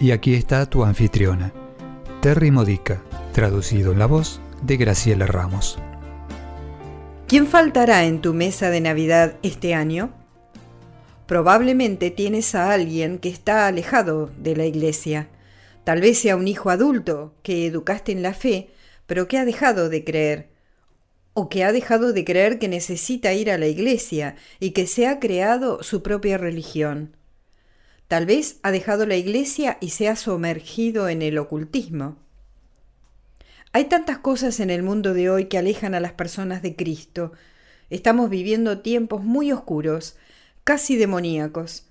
Y aquí está tu anfitriona, Terry Modica, traducido en la voz de Graciela Ramos. ¿Quién faltará en tu mesa de Navidad este año? Probablemente tienes a alguien que está alejado de la iglesia. Tal vez sea un hijo adulto que educaste en la fe, pero que ha dejado de creer. O que ha dejado de creer que necesita ir a la iglesia y que se ha creado su propia religión. Tal vez ha dejado la iglesia y se ha sumergido en el ocultismo. Hay tantas cosas en el mundo de hoy que alejan a las personas de Cristo. Estamos viviendo tiempos muy oscuros, casi demoníacos.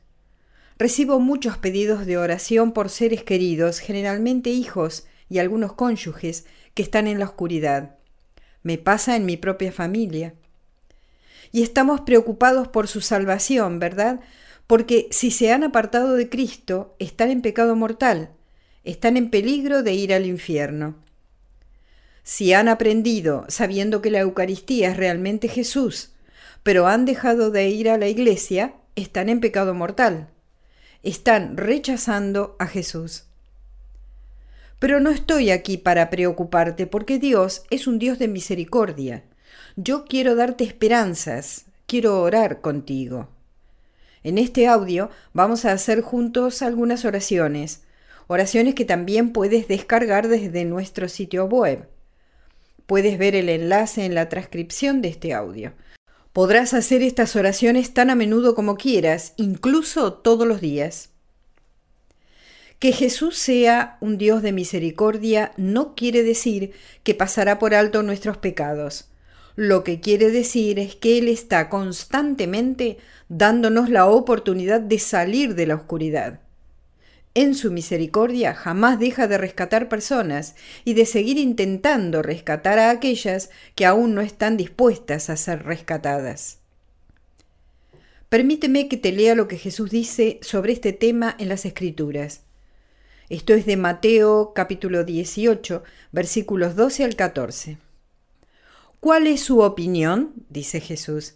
Recibo muchos pedidos de oración por seres queridos, generalmente hijos y algunos cónyuges que están en la oscuridad. Me pasa en mi propia familia. Y estamos preocupados por su salvación, ¿verdad? Porque si se han apartado de Cristo, están en pecado mortal, están en peligro de ir al infierno. Si han aprendido sabiendo que la Eucaristía es realmente Jesús, pero han dejado de ir a la iglesia, están en pecado mortal. Están rechazando a Jesús. Pero no estoy aquí para preocuparte porque Dios es un Dios de misericordia. Yo quiero darte esperanzas, quiero orar contigo. En este audio vamos a hacer juntos algunas oraciones, oraciones que también puedes descargar desde nuestro sitio web. Puedes ver el enlace en la transcripción de este audio. Podrás hacer estas oraciones tan a menudo como quieras, incluso todos los días. Que Jesús sea un Dios de misericordia no quiere decir que pasará por alto nuestros pecados. Lo que quiere decir es que Él está constantemente dándonos la oportunidad de salir de la oscuridad. En su misericordia jamás deja de rescatar personas y de seguir intentando rescatar a aquellas que aún no están dispuestas a ser rescatadas. Permíteme que te lea lo que Jesús dice sobre este tema en las Escrituras. Esto es de Mateo capítulo 18, versículos 12 al 14. ¿Cuál es su opinión? dice Jesús.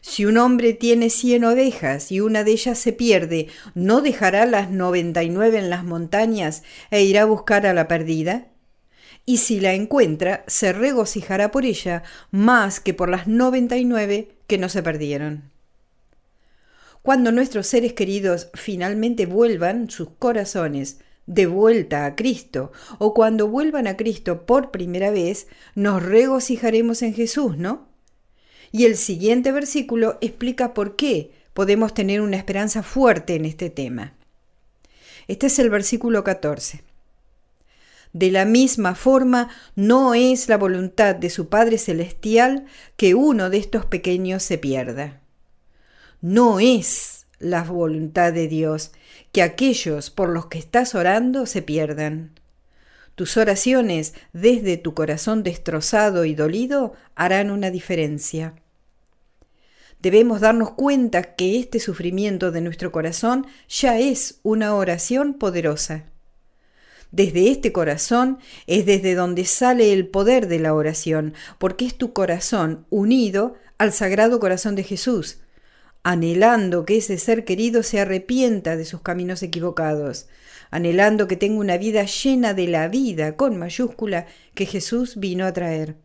Si un hombre tiene cien ovejas y una de ellas se pierde, ¿no dejará las noventa y nueve en las montañas e irá a buscar a la perdida? Y si la encuentra, se regocijará por ella más que por las noventa y nueve que no se perdieron. Cuando nuestros seres queridos finalmente vuelvan sus corazones de vuelta a Cristo, o cuando vuelvan a Cristo por primera vez, nos regocijaremos en Jesús, ¿no? Y el siguiente versículo explica por qué podemos tener una esperanza fuerte en este tema. Este es el versículo 14. De la misma forma, no es la voluntad de su Padre Celestial que uno de estos pequeños se pierda. No es la voluntad de Dios que aquellos por los que estás orando se pierdan. Tus oraciones desde tu corazón destrozado y dolido harán una diferencia. Debemos darnos cuenta que este sufrimiento de nuestro corazón ya es una oración poderosa. Desde este corazón es desde donde sale el poder de la oración, porque es tu corazón unido al Sagrado Corazón de Jesús, anhelando que ese ser querido se arrepienta de sus caminos equivocados, anhelando que tenga una vida llena de la vida con mayúscula que Jesús vino a traer.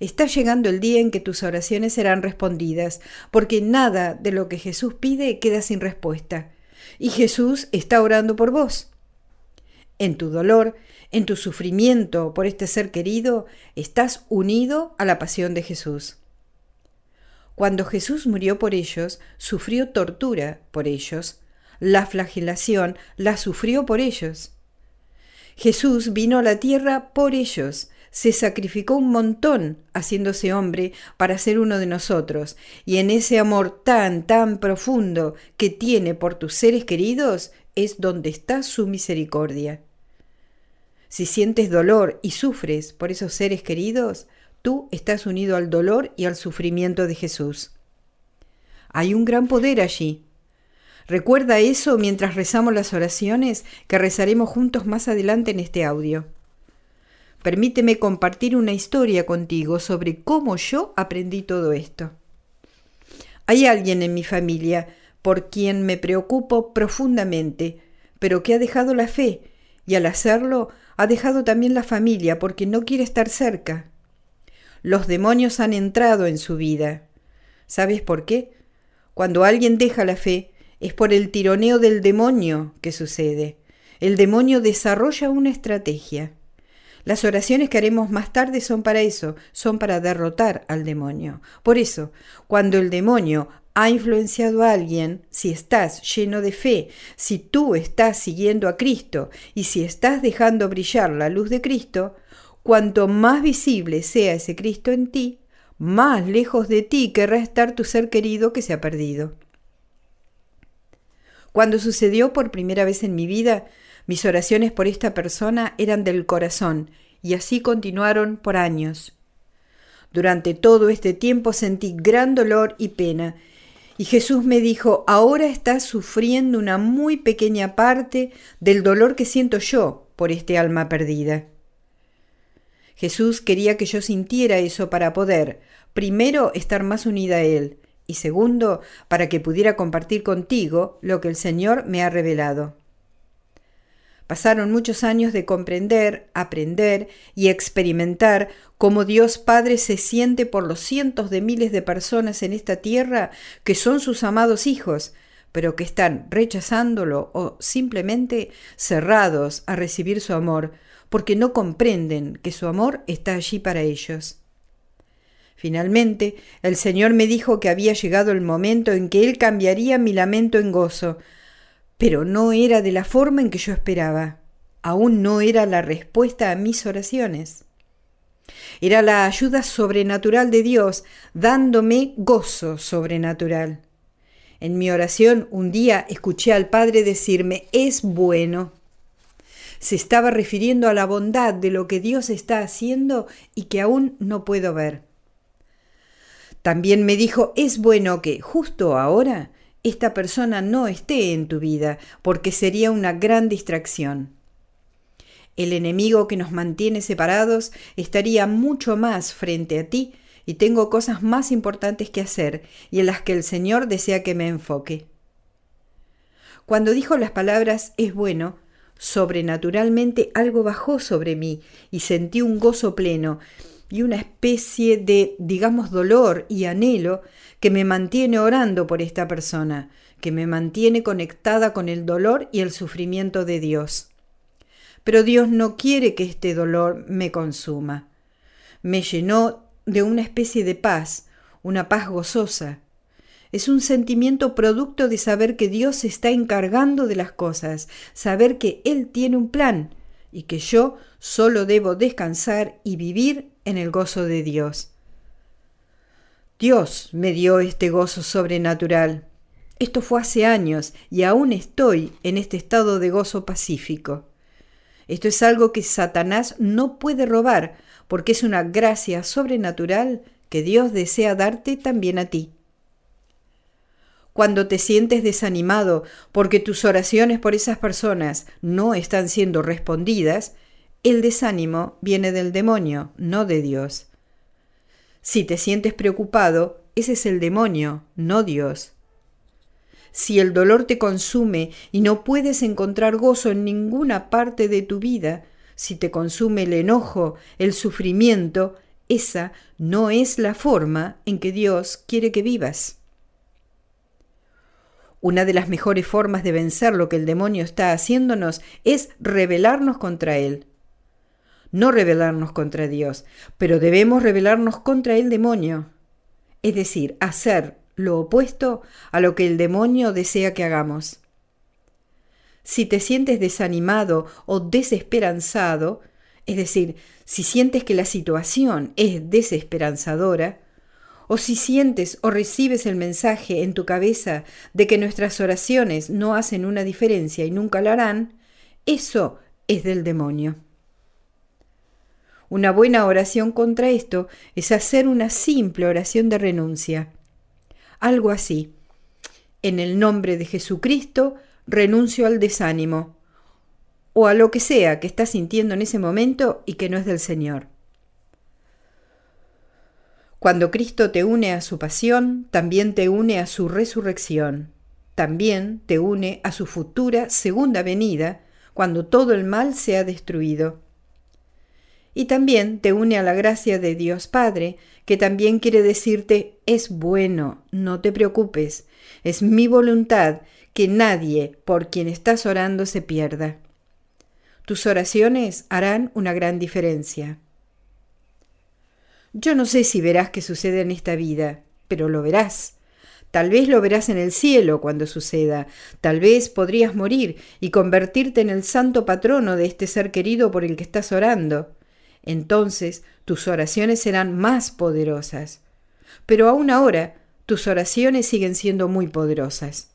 Está llegando el día en que tus oraciones serán respondidas, porque nada de lo que Jesús pide queda sin respuesta. Y Jesús está orando por vos. En tu dolor, en tu sufrimiento por este ser querido, estás unido a la pasión de Jesús. Cuando Jesús murió por ellos, sufrió tortura por ellos. La flagelación la sufrió por ellos. Jesús vino a la tierra por ellos, se sacrificó un montón haciéndose hombre para ser uno de nosotros, y en ese amor tan, tan profundo que tiene por tus seres queridos, es donde está su misericordia. Si sientes dolor y sufres por esos seres queridos, tú estás unido al dolor y al sufrimiento de Jesús. Hay un gran poder allí. Recuerda eso mientras rezamos las oraciones que rezaremos juntos más adelante en este audio. Permíteme compartir una historia contigo sobre cómo yo aprendí todo esto. Hay alguien en mi familia por quien me preocupo profundamente, pero que ha dejado la fe y al hacerlo ha dejado también la familia porque no quiere estar cerca. Los demonios han entrado en su vida. ¿Sabes por qué? Cuando alguien deja la fe es por el tironeo del demonio que sucede. El demonio desarrolla una estrategia. Las oraciones que haremos más tarde son para eso, son para derrotar al demonio. Por eso, cuando el demonio ha influenciado a alguien, si estás lleno de fe, si tú estás siguiendo a Cristo y si estás dejando brillar la luz de Cristo, cuanto más visible sea ese Cristo en ti, más lejos de ti querrá estar tu ser querido que se ha perdido. Cuando sucedió por primera vez en mi vida, mis oraciones por esta persona eran del corazón y así continuaron por años. Durante todo este tiempo sentí gran dolor y pena y Jesús me dijo, ahora estás sufriendo una muy pequeña parte del dolor que siento yo por este alma perdida. Jesús quería que yo sintiera eso para poder, primero, estar más unida a Él, y segundo, para que pudiera compartir contigo lo que el Señor me ha revelado. Pasaron muchos años de comprender, aprender y experimentar cómo Dios Padre se siente por los cientos de miles de personas en esta tierra que son sus amados hijos, pero que están rechazándolo o simplemente cerrados a recibir su amor, porque no comprenden que su amor está allí para ellos. Finalmente, el Señor me dijo que había llegado el momento en que Él cambiaría mi lamento en gozo, pero no era de la forma en que yo esperaba. Aún no era la respuesta a mis oraciones. Era la ayuda sobrenatural de Dios dándome gozo sobrenatural. En mi oración un día escuché al Padre decirme, es bueno. Se estaba refiriendo a la bondad de lo que Dios está haciendo y que aún no puedo ver. También me dijo, es bueno que justo ahora esta persona no esté en tu vida, porque sería una gran distracción. El enemigo que nos mantiene separados estaría mucho más frente a ti y tengo cosas más importantes que hacer y en las que el Señor desea que me enfoque. Cuando dijo las palabras es bueno, sobrenaturalmente algo bajó sobre mí y sentí un gozo pleno y una especie de, digamos, dolor y anhelo que me mantiene orando por esta persona, que me mantiene conectada con el dolor y el sufrimiento de Dios. Pero Dios no quiere que este dolor me consuma. Me llenó de una especie de paz, una paz gozosa. Es un sentimiento producto de saber que Dios se está encargando de las cosas, saber que Él tiene un plan y que yo solo debo descansar y vivir en el gozo de Dios. Dios me dio este gozo sobrenatural. Esto fue hace años y aún estoy en este estado de gozo pacífico. Esto es algo que Satanás no puede robar porque es una gracia sobrenatural que Dios desea darte también a ti. Cuando te sientes desanimado porque tus oraciones por esas personas no están siendo respondidas, el desánimo viene del demonio, no de Dios. Si te sientes preocupado, ese es el demonio, no Dios. Si el dolor te consume y no puedes encontrar gozo en ninguna parte de tu vida, si te consume el enojo, el sufrimiento, esa no es la forma en que Dios quiere que vivas. Una de las mejores formas de vencer lo que el demonio está haciéndonos es rebelarnos contra él no rebelarnos contra Dios, pero debemos rebelarnos contra el demonio, es decir, hacer lo opuesto a lo que el demonio desea que hagamos. Si te sientes desanimado o desesperanzado, es decir, si sientes que la situación es desesperanzadora, o si sientes o recibes el mensaje en tu cabeza de que nuestras oraciones no hacen una diferencia y nunca la harán, eso es del demonio. Una buena oración contra esto es hacer una simple oración de renuncia. Algo así. En el nombre de Jesucristo renuncio al desánimo o a lo que sea que estás sintiendo en ese momento y que no es del Señor. Cuando Cristo te une a su pasión, también te une a su resurrección, también te une a su futura segunda venida, cuando todo el mal sea destruido. Y también te une a la gracia de Dios Padre, que también quiere decirte, es bueno, no te preocupes, es mi voluntad que nadie por quien estás orando se pierda. Tus oraciones harán una gran diferencia. Yo no sé si verás qué sucede en esta vida, pero lo verás. Tal vez lo verás en el cielo cuando suceda, tal vez podrías morir y convertirte en el santo patrono de este ser querido por el que estás orando. Entonces tus oraciones serán más poderosas. Pero aún ahora, tus oraciones siguen siendo muy poderosas.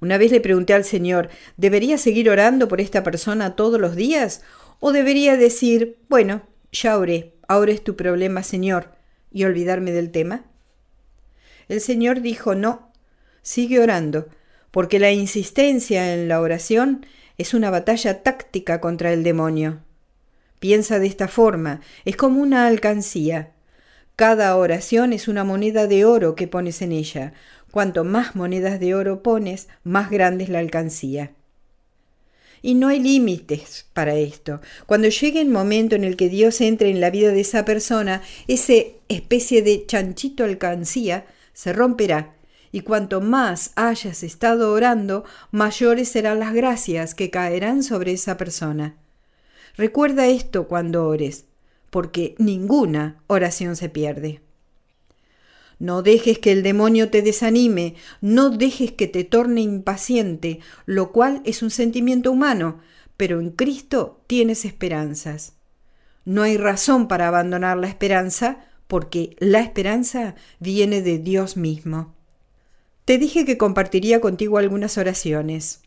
Una vez le pregunté al Señor, ¿debería seguir orando por esta persona todos los días? ¿O debería decir, bueno, ya oré, ahora es tu problema, Señor, y olvidarme del tema? El Señor dijo, no, sigue orando, porque la insistencia en la oración es una batalla táctica contra el demonio. Piensa de esta forma, es como una alcancía. Cada oración es una moneda de oro que pones en ella, Cuanto más monedas de oro pones, más grande es la alcancía. Y no hay límites para esto. Cuando llegue el momento en el que Dios entre en la vida de esa persona, ese especie de chanchito alcancía se romperá. Y cuanto más hayas estado orando, mayores serán las gracias que caerán sobre esa persona. Recuerda esto cuando ores, porque ninguna oración se pierde. No dejes que el demonio te desanime, no dejes que te torne impaciente, lo cual es un sentimiento humano, pero en Cristo tienes esperanzas. No hay razón para abandonar la esperanza, porque la esperanza viene de Dios mismo. Te dije que compartiría contigo algunas oraciones.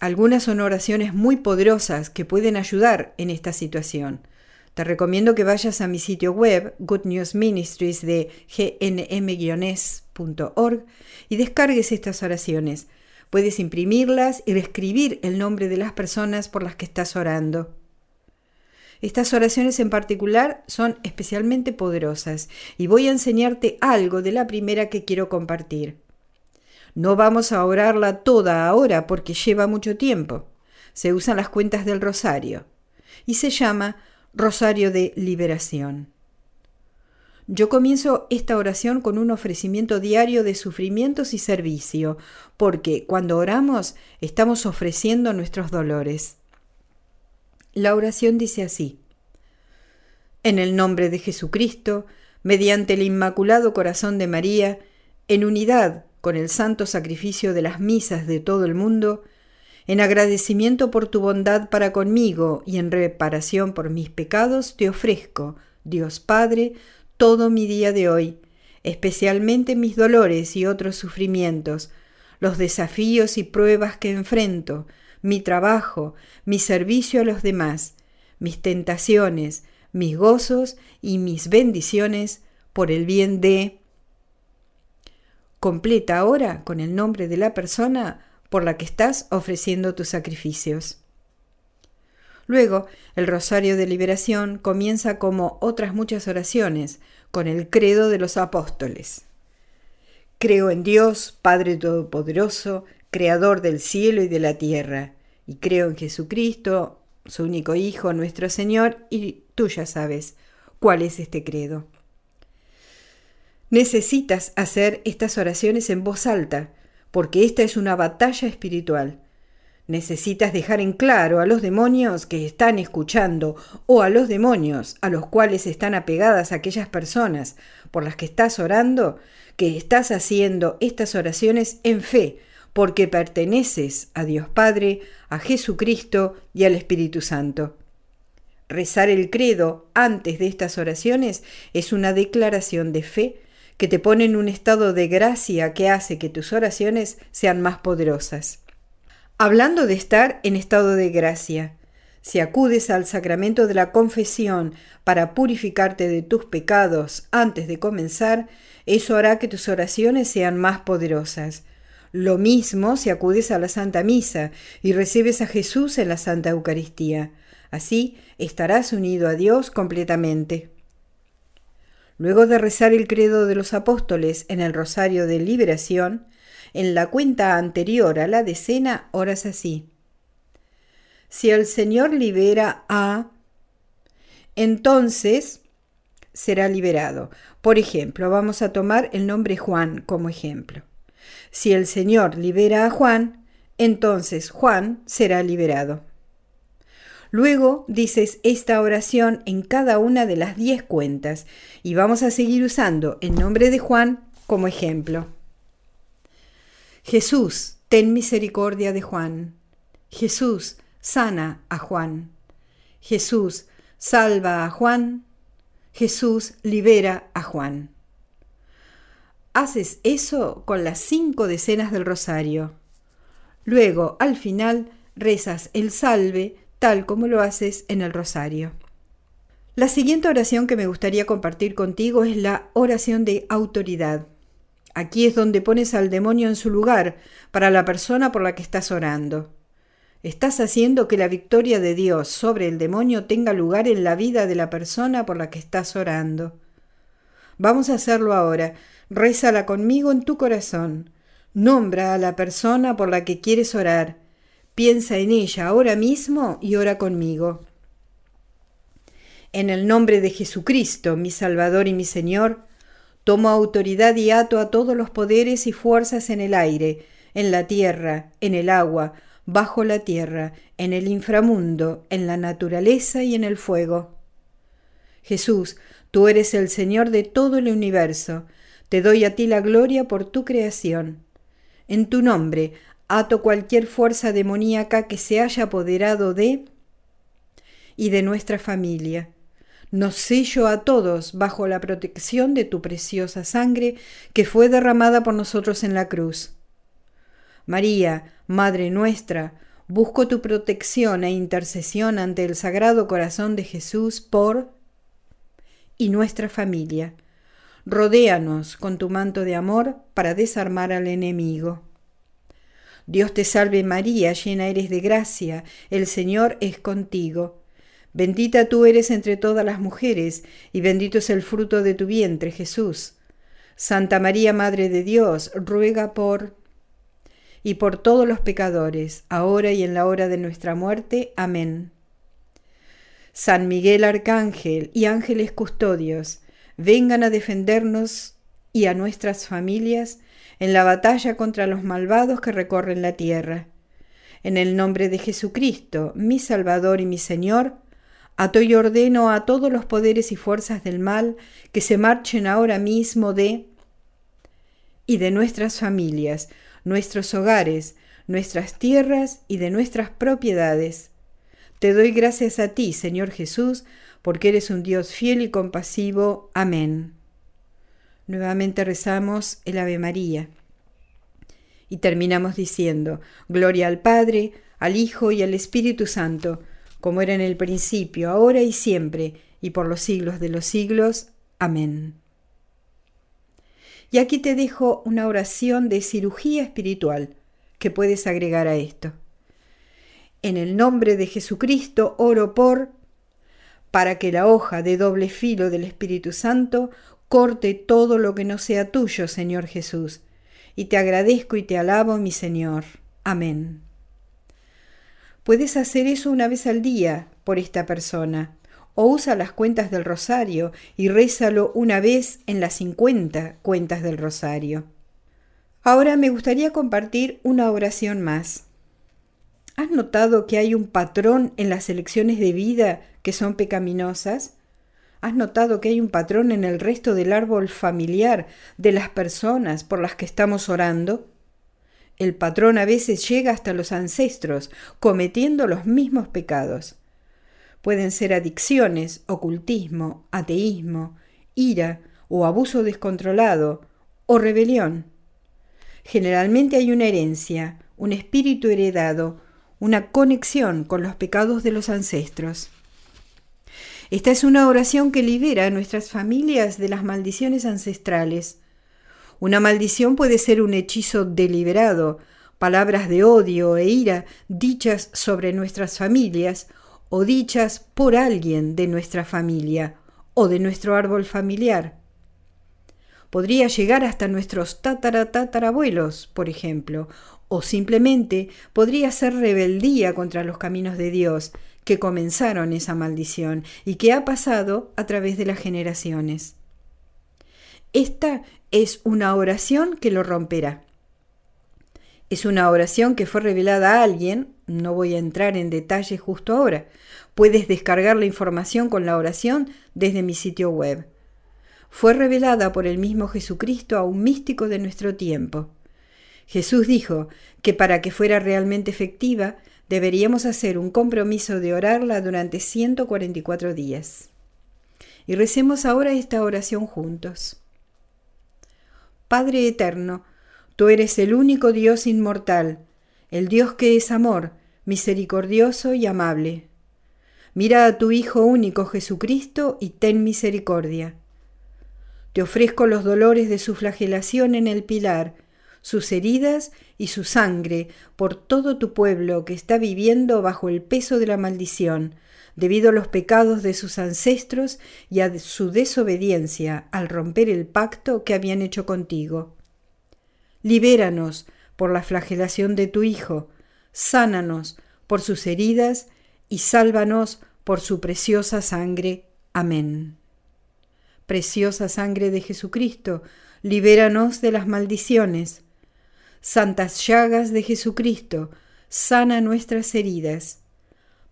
Algunas son oraciones muy poderosas que pueden ayudar en esta situación. Te recomiendo que vayas a mi sitio web, Good News Ministries de gnm-es.org y descargues estas oraciones. Puedes imprimirlas y escribir el nombre de las personas por las que estás orando. Estas oraciones en particular son especialmente poderosas y voy a enseñarte algo de la primera que quiero compartir. No vamos a orarla toda ahora porque lleva mucho tiempo. Se usan las cuentas del rosario y se llama Rosario de Liberación. Yo comienzo esta oración con un ofrecimiento diario de sufrimientos y servicio, porque cuando oramos estamos ofreciendo nuestros dolores. La oración dice así. En el nombre de Jesucristo, mediante el Inmaculado Corazón de María, en unidad con el santo sacrificio de las misas de todo el mundo, en agradecimiento por tu bondad para conmigo y en reparación por mis pecados, te ofrezco, Dios Padre, todo mi día de hoy, especialmente mis dolores y otros sufrimientos, los desafíos y pruebas que enfrento, mi trabajo, mi servicio a los demás, mis tentaciones, mis gozos y mis bendiciones por el bien de... Completa ahora con el nombre de la persona por la que estás ofreciendo tus sacrificios. Luego, el rosario de liberación comienza como otras muchas oraciones, con el credo de los apóstoles. Creo en Dios, Padre Todopoderoso, Creador del cielo y de la tierra, y creo en Jesucristo, su único Hijo, nuestro Señor, y tú ya sabes cuál es este credo. Necesitas hacer estas oraciones en voz alta, porque esta es una batalla espiritual. Necesitas dejar en claro a los demonios que están escuchando o a los demonios a los cuales están apegadas aquellas personas por las que estás orando, que estás haciendo estas oraciones en fe, porque perteneces a Dios Padre, a Jesucristo y al Espíritu Santo. Rezar el credo antes de estas oraciones es una declaración de fe que te pone en un estado de gracia que hace que tus oraciones sean más poderosas. Hablando de estar en estado de gracia, si acudes al sacramento de la confesión para purificarte de tus pecados antes de comenzar, eso hará que tus oraciones sean más poderosas. Lo mismo si acudes a la Santa Misa y recibes a Jesús en la Santa Eucaristía. Así estarás unido a Dios completamente. Luego de rezar el credo de los apóstoles en el rosario de liberación, en la cuenta anterior a la decena oras así. Si el Señor libera a, entonces será liberado. Por ejemplo, vamos a tomar el nombre Juan como ejemplo. Si el Señor libera a Juan, entonces Juan será liberado. Luego dices esta oración en cada una de las diez cuentas y vamos a seguir usando el nombre de Juan como ejemplo. Jesús, ten misericordia de Juan. Jesús, sana a Juan. Jesús, salva a Juan. Jesús, libera a Juan. Haces eso con las cinco decenas del rosario. Luego, al final, rezas el salve tal como lo haces en el rosario. La siguiente oración que me gustaría compartir contigo es la oración de autoridad. Aquí es donde pones al demonio en su lugar para la persona por la que estás orando. Estás haciendo que la victoria de Dios sobre el demonio tenga lugar en la vida de la persona por la que estás orando. Vamos a hacerlo ahora. Rézala conmigo en tu corazón. Nombra a la persona por la que quieres orar Piensa en ella ahora mismo y ora conmigo. En el nombre de Jesucristo, mi Salvador y mi Señor, tomo autoridad y ato a todos los poderes y fuerzas en el aire, en la tierra, en el agua, bajo la tierra, en el inframundo, en la naturaleza y en el fuego. Jesús, tú eres el Señor de todo el universo, te doy a ti la gloria por tu creación. En tu nombre ato cualquier fuerza demoníaca que se haya apoderado de y de nuestra familia. Nos sello a todos bajo la protección de tu preciosa sangre que fue derramada por nosotros en la cruz. María, Madre nuestra, busco tu protección e intercesión ante el Sagrado Corazón de Jesús por y nuestra familia. Rodéanos con tu manto de amor para desarmar al enemigo. Dios te salve María, llena eres de gracia, el Señor es contigo. Bendita tú eres entre todas las mujeres, y bendito es el fruto de tu vientre, Jesús. Santa María, Madre de Dios, ruega por y por todos los pecadores, ahora y en la hora de nuestra muerte. Amén. San Miguel Arcángel y ángeles custodios, vengan a defendernos y a nuestras familias en la batalla contra los malvados que recorren la tierra. En el nombre de Jesucristo, mi Salvador y mi Señor, ato y ordeno a todos los poderes y fuerzas del mal que se marchen ahora mismo de y de nuestras familias, nuestros hogares, nuestras tierras y de nuestras propiedades. Te doy gracias a ti, Señor Jesús, porque eres un Dios fiel y compasivo. Amén. Nuevamente rezamos el Ave María. Y terminamos diciendo, Gloria al Padre, al Hijo y al Espíritu Santo, como era en el principio, ahora y siempre, y por los siglos de los siglos. Amén. Y aquí te dejo una oración de cirugía espiritual que puedes agregar a esto. En el nombre de Jesucristo oro por para que la hoja de doble filo del Espíritu Santo corte todo lo que no sea tuyo, Señor Jesús, y te agradezco y te alabo, mi Señor. Amén. Puedes hacer eso una vez al día por esta persona, o usa las cuentas del rosario y rézalo una vez en las cincuenta cuentas del rosario. Ahora me gustaría compartir una oración más. ¿Has notado que hay un patrón en las elecciones de vida que son pecaminosas? ¿Has notado que hay un patrón en el resto del árbol familiar de las personas por las que estamos orando? El patrón a veces llega hasta los ancestros, cometiendo los mismos pecados. Pueden ser adicciones, ocultismo, ateísmo, ira o abuso descontrolado o rebelión. Generalmente hay una herencia, un espíritu heredado, una conexión con los pecados de los ancestros. Esta es una oración que libera a nuestras familias de las maldiciones ancestrales. Una maldición puede ser un hechizo deliberado, palabras de odio e ira dichas sobre nuestras familias o dichas por alguien de nuestra familia o de nuestro árbol familiar. Podría llegar hasta nuestros tataratatarabuelos, por ejemplo, o simplemente podría ser rebeldía contra los caminos de Dios que comenzaron esa maldición y que ha pasado a través de las generaciones. Esta es una oración que lo romperá. Es una oración que fue revelada a alguien, no voy a entrar en detalle justo ahora. Puedes descargar la información con la oración desde mi sitio web. Fue revelada por el mismo Jesucristo a un místico de nuestro tiempo. Jesús dijo que para que fuera realmente efectiva deberíamos hacer un compromiso de orarla durante 144 días. Y recemos ahora esta oración juntos. Padre Eterno, Tú eres el único Dios inmortal, el Dios que es amor, misericordioso y amable. Mira a tu Hijo único Jesucristo y ten misericordia. Te ofrezco los dolores de su flagelación en el pilar, sus heridas y su sangre por todo tu pueblo que está viviendo bajo el peso de la maldición, debido a los pecados de sus ancestros y a su desobediencia al romper el pacto que habían hecho contigo. Libéranos por la flagelación de tu Hijo, sánanos por sus heridas y sálvanos por su preciosa sangre. Amén. Preciosa sangre de Jesucristo, libéranos de las maldiciones. Santas llagas de Jesucristo, sana nuestras heridas.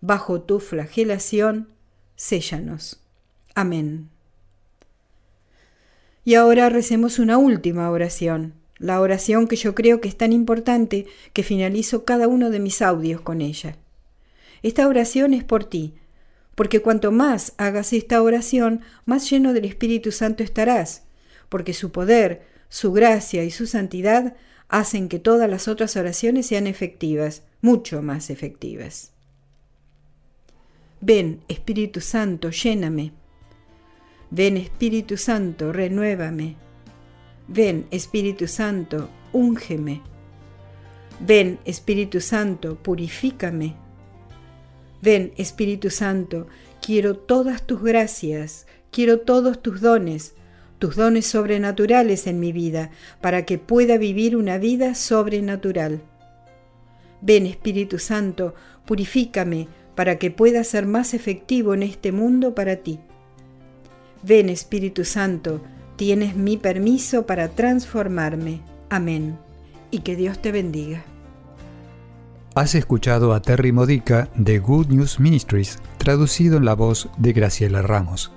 Bajo tu flagelación, séllanos. Amén. Y ahora recemos una última oración la oración que yo creo que es tan importante que finalizo cada uno de mis audios con ella. Esta oración es por ti, porque cuanto más hagas esta oración, más lleno del Espíritu Santo estarás, porque su poder, su gracia y su santidad hacen que todas las otras oraciones sean efectivas, mucho más efectivas. Ven, Espíritu Santo, lléname. Ven, Espíritu Santo, renuévame. Ven, Espíritu Santo, úngeme. Ven, Espíritu Santo, purifícame. Ven, Espíritu Santo, quiero todas tus gracias, quiero todos tus dones, tus dones sobrenaturales en mi vida, para que pueda vivir una vida sobrenatural. Ven, Espíritu Santo, purifícame, para que pueda ser más efectivo en este mundo para ti. Ven, Espíritu Santo, Tienes mi permiso para transformarme. Amén. Y que Dios te bendiga. Has escuchado a Terry Modica de Good News Ministries, traducido en la voz de Graciela Ramos.